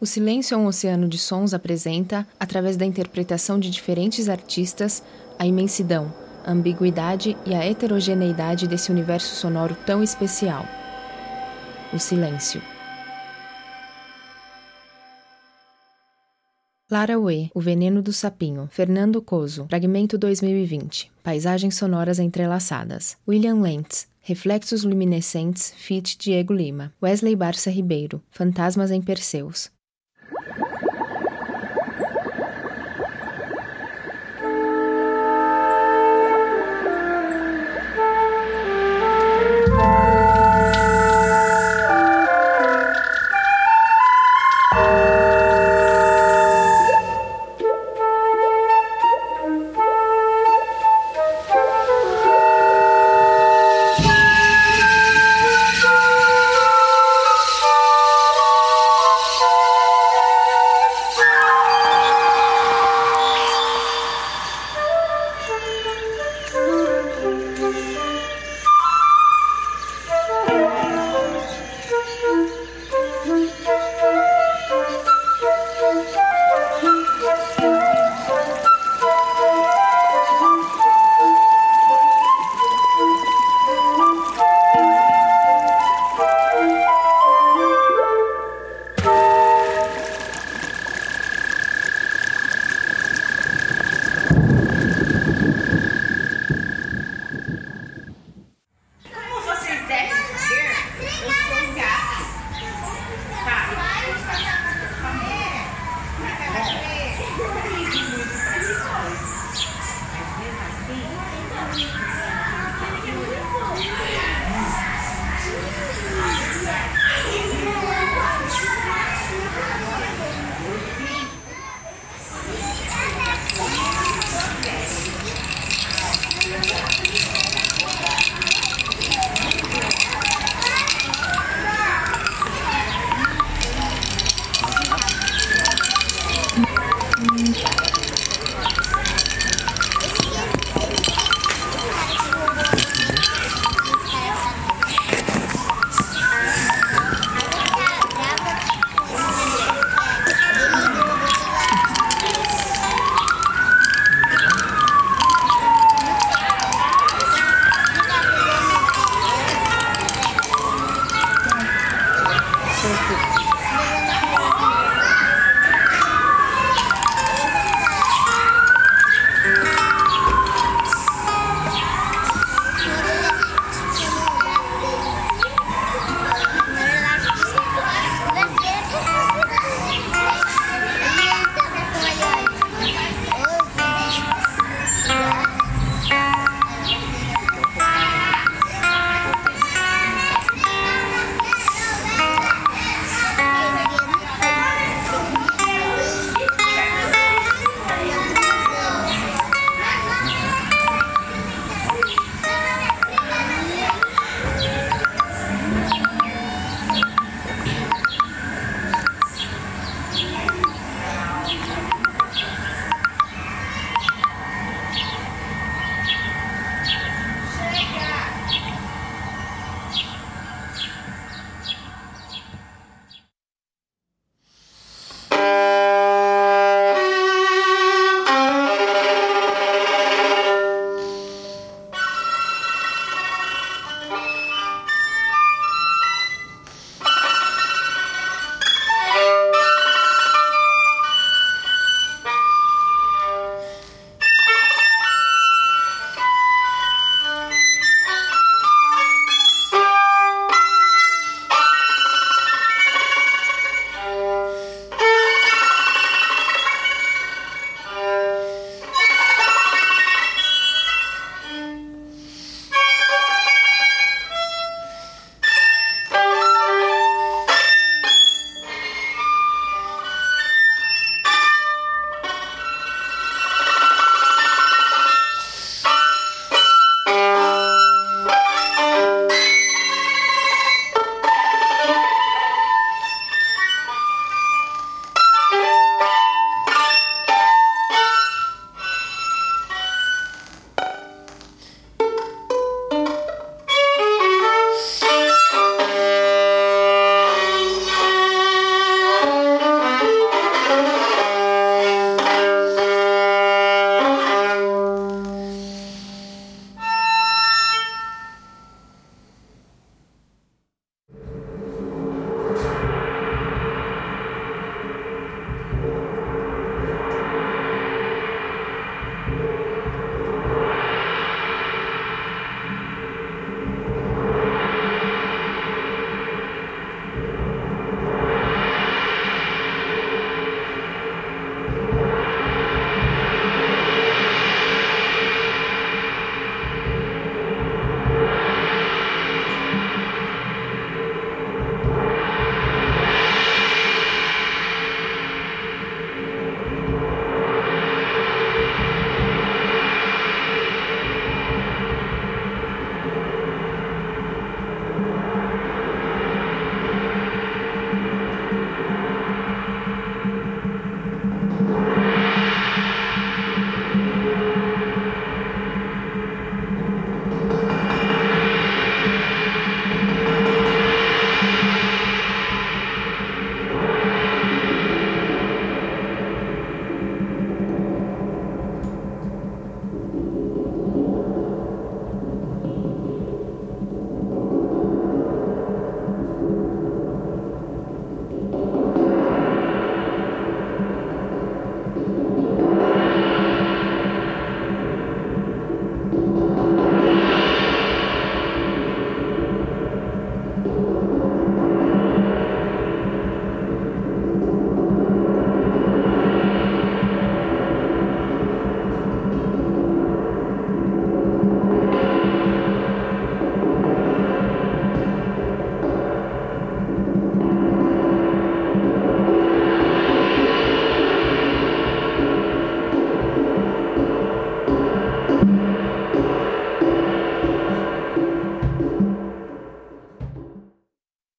O Silêncio é um Oceano de Sons apresenta, através da interpretação de diferentes artistas, a imensidão, a ambiguidade e a heterogeneidade desse universo sonoro tão especial. O Silêncio. Lara Uê, O Veneno do Sapinho, Fernando Coso, Fragmento 2020, Paisagens Sonoras Entrelaçadas, William Lentz, Reflexos Luminescentes, Fit Diego Lima, Wesley Barça Ribeiro, Fantasmas em Perseus,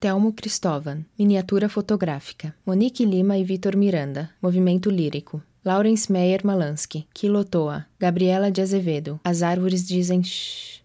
Telmo Cristóvan, miniatura fotográfica. Monique Lima e Vitor Miranda, movimento lírico. Lawrence Meyer Malansky, Quilotoa. Gabriela de Azevedo, As Árvores Dizem Shhh.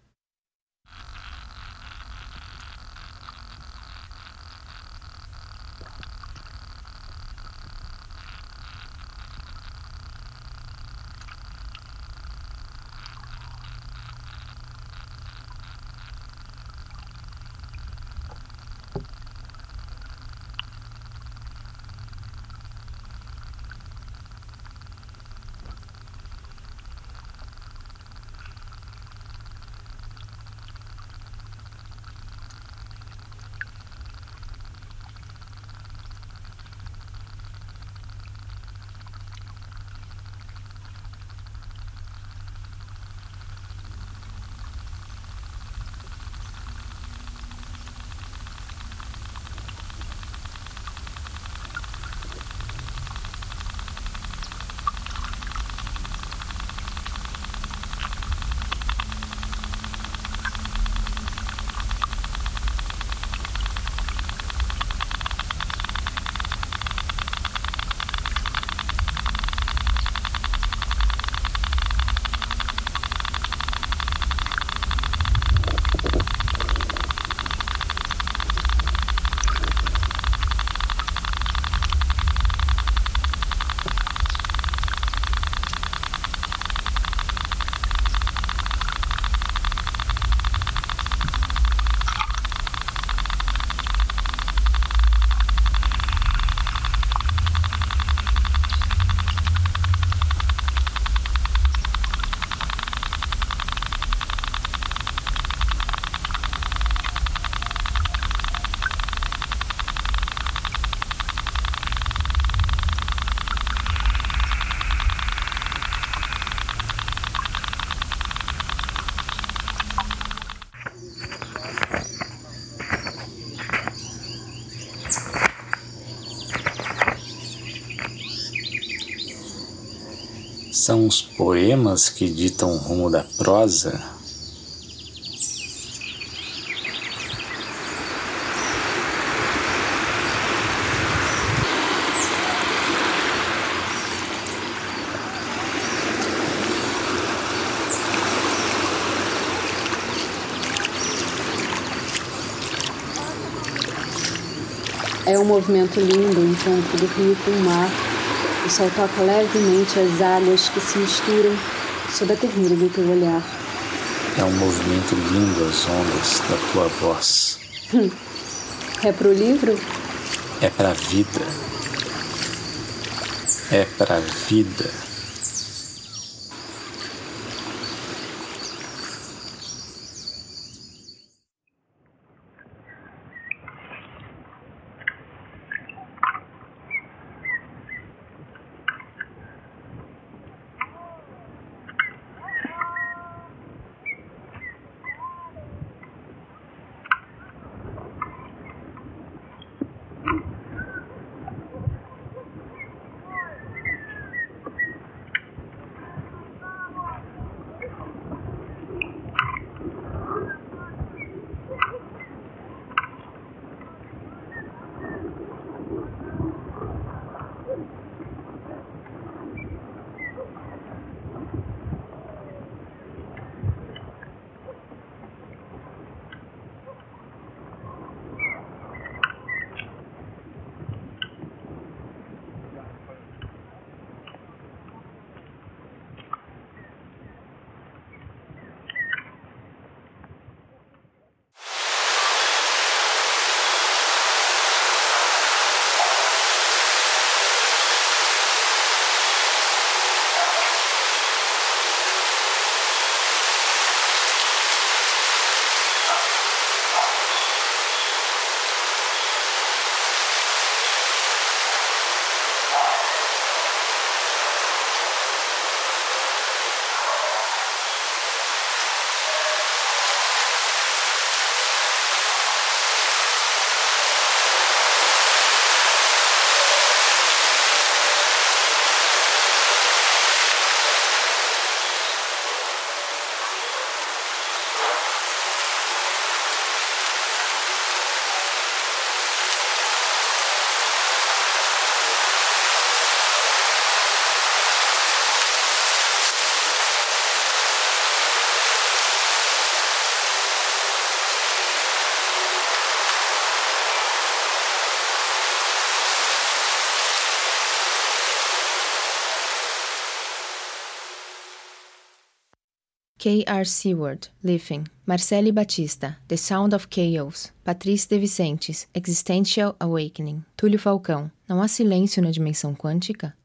São os poemas que ditam o rumo da prosa. É um movimento lindo, o encontro do rio com o mar o sol toca levemente as águas que se misturam sob a ternura do teu olhar. É um movimento lindo as ondas da tua voz. é pro livro? É pra vida. É pra vida. K.R. Seward, Living. Marcele Batista, The Sound of Chaos. Patrícia De Vicentes, Existential Awakening. Túlio Falcão, Não há silêncio na dimensão quântica?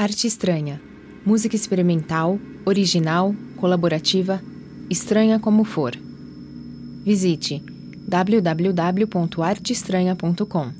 Arte estranha. Música experimental, original, colaborativa, estranha como for. Visite www.arteestranha.com.